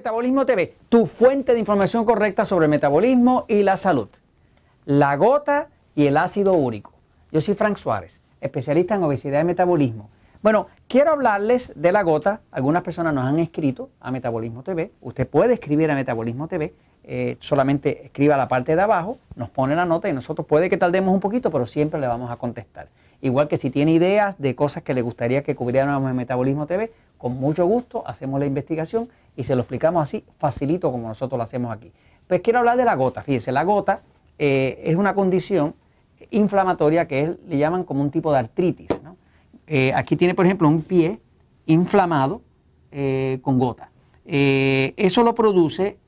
Metabolismo TV, tu fuente de información correcta sobre el metabolismo y la salud. La gota y el ácido úrico. Yo soy Frank Suárez, especialista en obesidad y metabolismo. Bueno, quiero hablarles de la gota. Algunas personas nos han escrito a Metabolismo TV. Usted puede escribir a Metabolismo TV. Eh, solamente escriba la parte de abajo, nos pone la nota y nosotros puede que tardemos un poquito, pero siempre le vamos a contestar. Igual que si tiene ideas de cosas que le gustaría que cubriéramos en Metabolismo TV, con mucho gusto hacemos la investigación y se lo explicamos así, facilito como nosotros lo hacemos aquí. Pues quiero hablar de la gota. Fíjese, la gota eh, es una condición inflamatoria que le llaman como un tipo de artritis. Eh, aquí tiene, por ejemplo, un pie inflamado eh, con gota. eso lo produce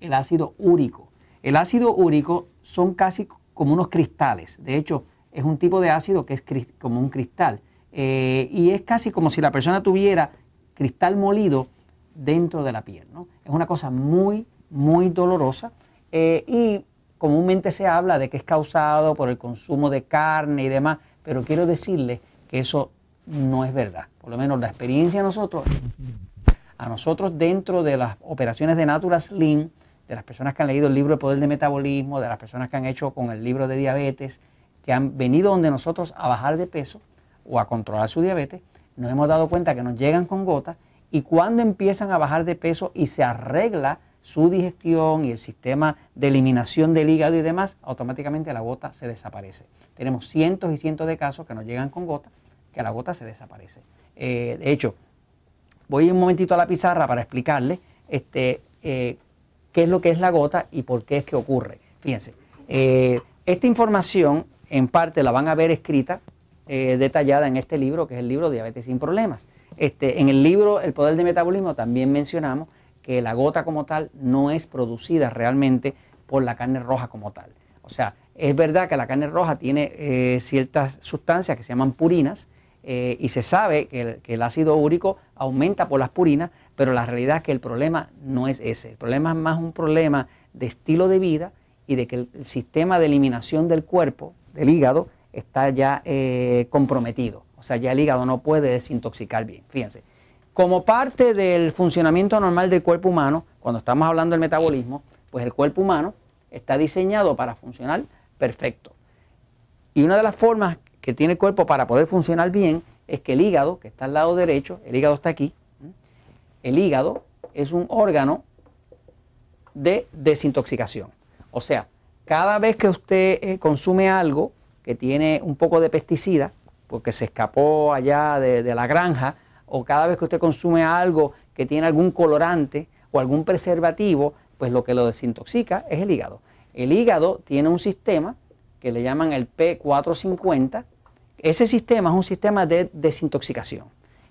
el ácido úrico. El ácido úrico son casi como unos cristales. De hecho, es un tipo de ácido que es como un cristal. y es casi como si la persona tuviera cristal molido dentro de la piel. ¿no? Es una cosa muy, muy dolorosa eh, y comúnmente se habla de que es causado por el consumo de carne y demás, pero quiero decirles que eso no es verdad. Por lo menos la experiencia a nosotros, a nosotros dentro de las operaciones de Natural Slim, de las personas que han leído el libro El Poder del Metabolismo, de las personas que han hecho con el libro de diabetes, que han venido donde nosotros a bajar de peso o a controlar su diabetes, nos hemos dado cuenta que nos llegan con gotas y cuando empiezan a bajar de peso y se arregla su digestión y el sistema de eliminación del hígado y demás, automáticamente la gota se desaparece. Tenemos cientos y cientos de casos que nos llegan con gota, que la gota se desaparece. Eh, de hecho, voy un momentito a la pizarra para explicarle este, eh, qué es lo que es la gota y por qué es que ocurre. Fíjense, eh, esta información en parte la van a ver escrita eh, detallada en este libro, que es el libro Diabetes sin Problemas. Este, en el libro El Poder del Metabolismo también mencionamos que la gota como tal no es producida realmente por la carne roja como tal. O sea, es verdad que la carne roja tiene eh, ciertas sustancias que se llaman purinas eh, y se sabe que el, ácido úrico aumenta por las purinas, pero la realidad es que el problema no es ese. El problema es más un problema de estilo de vida y de que el sistema de eliminación del cuerpo, del hígado, está ya eh, comprometido. O sea, ya el hígado no puede desintoxicar bien. Fíjense, como parte del funcionamiento normal del cuerpo humano, cuando estamos hablando del metabolismo, pues el cuerpo humano está diseñado para funcionar perfecto. Y una de las formas que tiene el cuerpo para poder funcionar bien es que el hígado, que está al lado derecho, el hígado está aquí, el hígado es un órgano de desintoxicación. O sea, cada vez que usted eh, consume algo que tiene un poco de pesticida, porque se escapó allá de, la granja, o cada vez que usted consume algo que tiene algún colorante o algún preservativo, pues lo que lo desintoxica es el hígado. El hígado tiene un sistema que le llaman el P450. Ese sistema es un sistema de desintoxicación.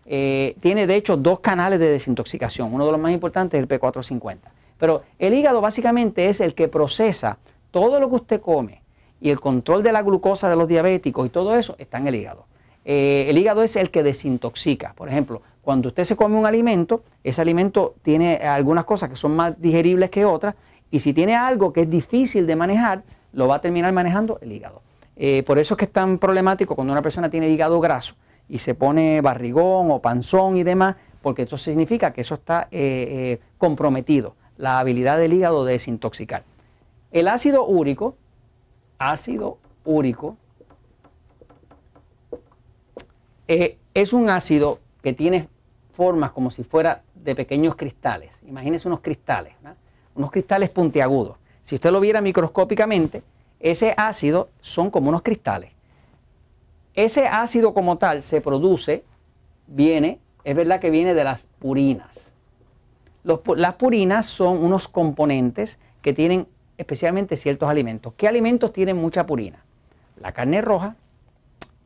Eh, tiene de hecho dos canales de desintoxicación. Uno de los más importantes es el P450. Pero el hígado básicamente es el que procesa todo lo que usted come, y el control de la glucosa de los diabéticos y todo eso está en el hígado. Eh, el hígado es el que desintoxica. Por ejemplo, cuando usted se come un alimento, ese alimento tiene algunas cosas que son más digeribles que otras y si tiene algo que es difícil de manejar, lo va a terminar manejando el hígado. Eh, por eso es que es tan problemático cuando una persona tiene hígado graso y se pone barrigón o panzón y demás, porque eso significa que eso está eh, comprometido, la habilidad del hígado de desintoxicar. El ácido úrico ácido úrico eh, es un ácido que tiene formas como si fuera de pequeños cristales. Imagínense unos cristales, unos cristales puntiagudos. Si usted lo viera microscópicamente, ese ácido son como unos cristales. Ese ácido como tal se produce, viene, es verdad que viene de las purinas. las purinas son unos componentes que tienen especialmente ciertos alimentos. ¿Qué alimentos tienen mucha purina? La carne roja,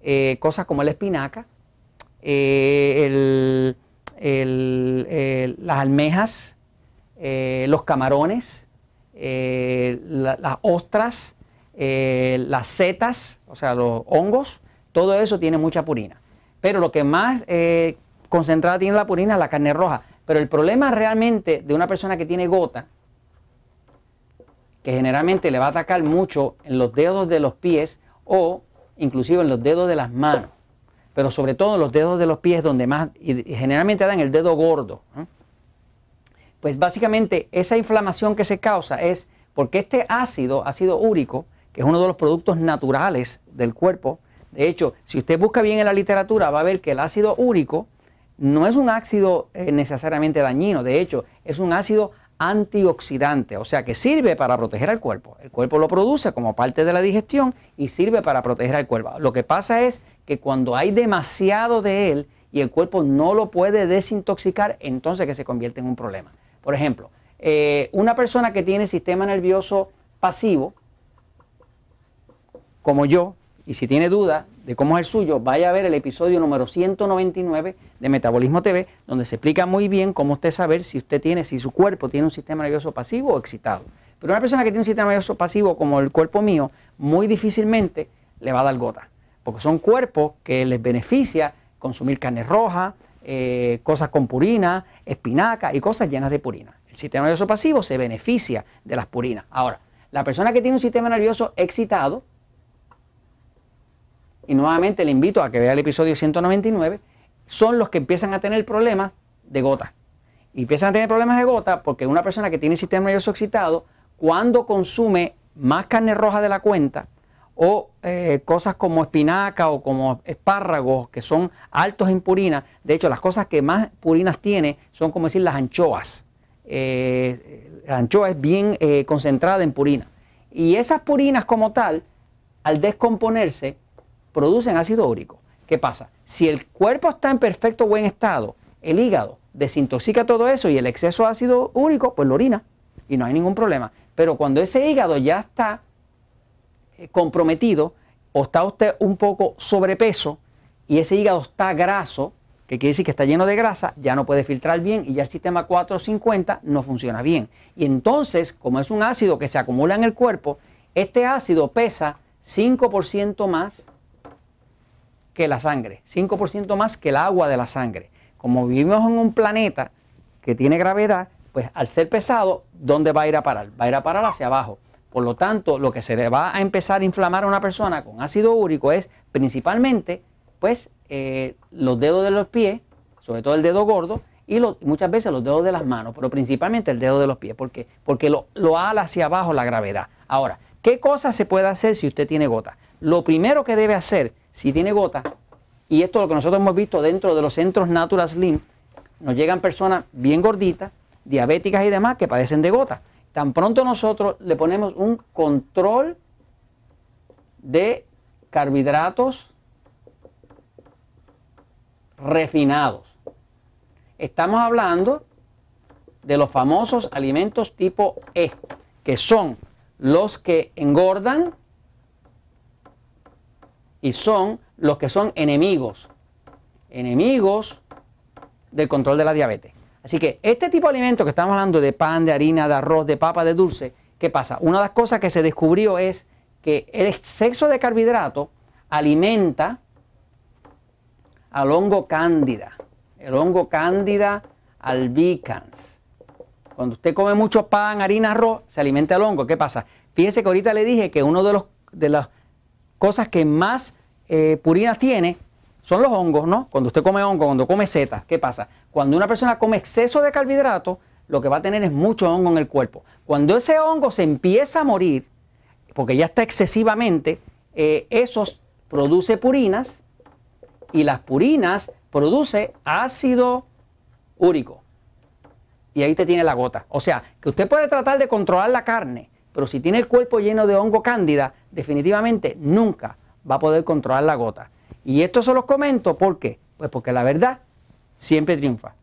eh, cosas como la espinaca, eh, las almejas, eh, los camarones, las ostras, las setas, o sea, los hongos, todo eso tiene mucha purina. Pero lo que más concentrada tiene la purina es la carne roja. Pero el problema realmente de una persona que tiene gota, que generalmente le va a atacar mucho en los dedos de los pies o inclusive en los dedos de las manos, pero sobre todo en los dedos de los pies donde más, y generalmente dan el dedo gordo. Pues básicamente esa inflamación que se causa es porque este ácido, ácido úrico, que es uno de los productos naturales del cuerpo, de hecho, si usted busca bien en la literatura, va a ver que el ácido úrico no es un ácido eh, necesariamente dañino, de hecho, es un ácido antioxidante, o sea que sirve para proteger al cuerpo. El cuerpo lo produce como parte de la digestión y sirve para proteger al cuerpo. Lo que pasa es que cuando hay demasiado de él y el cuerpo no lo puede desintoxicar, entonces que se convierte en un problema. Por ejemplo, eh, una persona que tiene sistema nervioso pasivo, como yo, y si tiene duda de cómo es el suyo, vaya a ver el episodio número 199 de Metabolismo TV, donde se explica muy bien cómo usted saber si usted tiene, si su cuerpo tiene un sistema nervioso pasivo o excitado. Pero una persona que tiene un sistema nervioso pasivo como el cuerpo mío, muy difícilmente le va a dar gota, porque son cuerpos que les beneficia consumir carne roja, eh, cosas con purina, espinaca y cosas llenas de purina. El sistema nervioso pasivo se beneficia de las purinas. Ahora, la persona que tiene un sistema nervioso excitado, y nuevamente le invito a que vea el episodio 199, son los que empiezan a tener problemas de gota. Y empiezan a tener problemas de gota porque una persona que tiene sistema nervioso excitado, cuando consume más carne roja de la cuenta, o eh, cosas como espinaca o como espárragos que son altos en purina. De hecho, las cosas que más purinas tiene son como decir las anchoas. Eh, la anchoa es bien eh, concentrada en purina. Y esas purinas como tal, al descomponerse, producen ácido úrico. ¿Qué pasa? Si el cuerpo está en perfecto buen estado, el hígado desintoxica todo eso y el exceso de ácido úrico, pues lo orina y no hay ningún problema. Pero cuando ese hígado ya está eh, comprometido o está usted un poco sobrepeso y ese hígado está graso, que quiere decir que está lleno de grasa, ya no puede filtrar bien y ya el sistema 450 no funciona bien. Y entonces, como es un ácido que se acumula en el cuerpo, este ácido pesa 5% más que la sangre, 5% más que el agua de la sangre. Como vivimos en un planeta que tiene gravedad, pues al ser pesado, ¿dónde va a ir a parar? Va a ir a parar hacia abajo. Por lo tanto, lo que se le va a empezar a inflamar a una persona con ácido úrico es principalmente, pues, eh, los dedos de los pies, sobre todo el dedo gordo, y muchas veces los dedos de las manos, pero principalmente el dedo de los pies. ¿Por qué? Porque lo, lo ala hacia abajo la gravedad. Ahora, ¿qué cosa se puede hacer si usted tiene gota? Lo primero que debe hacer si tiene gota, y esto es lo que nosotros hemos visto dentro de los centros Natural Slim, nos llegan personas bien gorditas, diabéticas y demás que padecen de gota. Tan pronto nosotros le ponemos un control de carbohidratos refinados. Estamos hablando de los famosos alimentos tipo E, que son los que engordan y son los que son enemigos, enemigos del control de la diabetes. Así que este tipo de alimentos que estamos hablando de pan, de harina, de arroz, de papa, de dulce, ¿qué pasa? Una de las cosas que se descubrió es que el exceso de carbohidrato alimenta al hongo cándida, el hongo cándida albicans. Cuando usted come mucho pan, harina, arroz, se alimenta el hongo. ¿Qué pasa? Fíjese que ahorita le dije que uno de los de las cosas que más eh, purinas tiene son los hongos, ¿no? Cuando usted come hongo, cuando come seta, ¿qué pasa? Cuando una persona come exceso de carbohidratos, lo que va a tener es mucho hongo en el cuerpo. Cuando ese hongo se empieza a morir, porque ya está excesivamente, eh, esos produce purinas y las purinas produce ácido úrico. Y ahí te tiene la gota. O sea, que usted puede tratar de controlar la carne, pero si tiene el cuerpo lleno de hongo cándida, definitivamente nunca va a poder controlar la gota. Y esto se los comento, ¿por qué? Pues porque la verdad siempre triunfa.